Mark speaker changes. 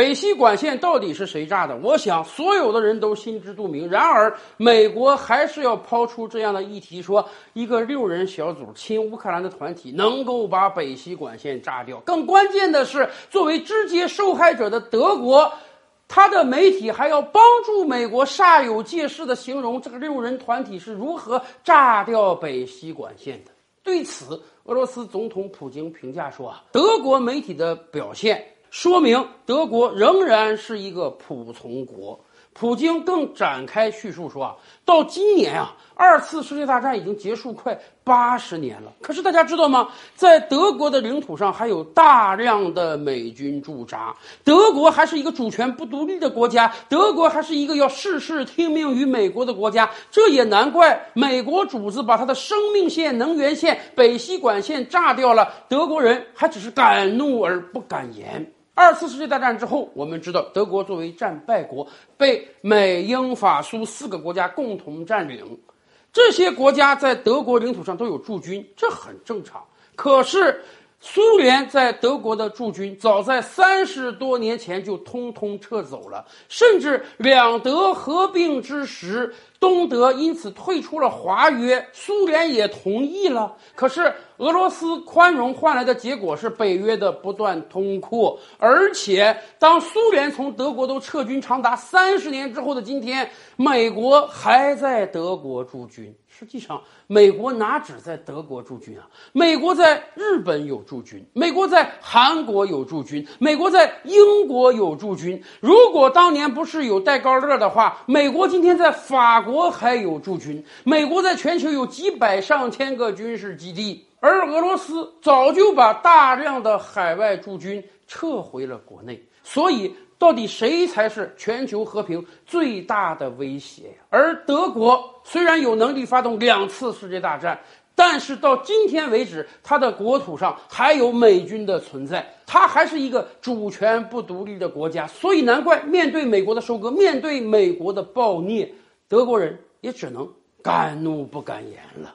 Speaker 1: 北溪管线到底是谁炸的？我想所有的人都心知肚明。然而，美国还是要抛出这样的议题，说一个六人小组亲乌克兰的团体能够把北溪管线炸掉。更关键的是，作为直接受害者的德国。他的媒体还要帮助美国煞有介事的形容这个六人团体是如何炸掉北溪管线的。对此，俄罗斯总统普京评价说：“啊，德国媒体的表现说明德国仍然是一个仆从国。”普京更展开叙述说：“啊，到今年啊，二次世界大战已经结束快八十年了。可是大家知道吗？在德国的领土上还有大量的美军驻扎。德国还是一个主权不独立的国家，德国还是一个要事事听命于美国的国家。这也难怪美国主子把他的生命线、能源线北溪管线炸掉了，德国人还只是敢怒而不敢言。”二次世界大战之后，我们知道德国作为战败国，被美、英、法、苏四个国家共同占领。这些国家在德国领土上都有驻军，这很正常。可是，苏联在德国的驻军早在三十多年前就通通撤走了，甚至两德合并之时，东德因此退出了华约，苏联也同意了。可是。俄罗斯宽容换来的结果是北约的不断通扩，而且当苏联从德国都撤军长达三十年之后的今天，美国还在德国驻军。实际上，美国哪止在德国驻军啊？美国在日本有驻军，美国在韩国有驻军，美国在英国有驻军。如果当年不是有戴高乐的话，美国今天在法国国还有驻军。美国在全球有几百上千个军事基地。而俄罗斯早就把大量的海外驻军撤回了国内，所以到底谁才是全球和平最大的威胁呀？而德国虽然有能力发动两次世界大战，但是到今天为止，它的国土上还有美军的存在，它还是一个主权不独立的国家，所以难怪面对美国的收割，面对美国的暴虐，德国人也只能敢怒不敢言了。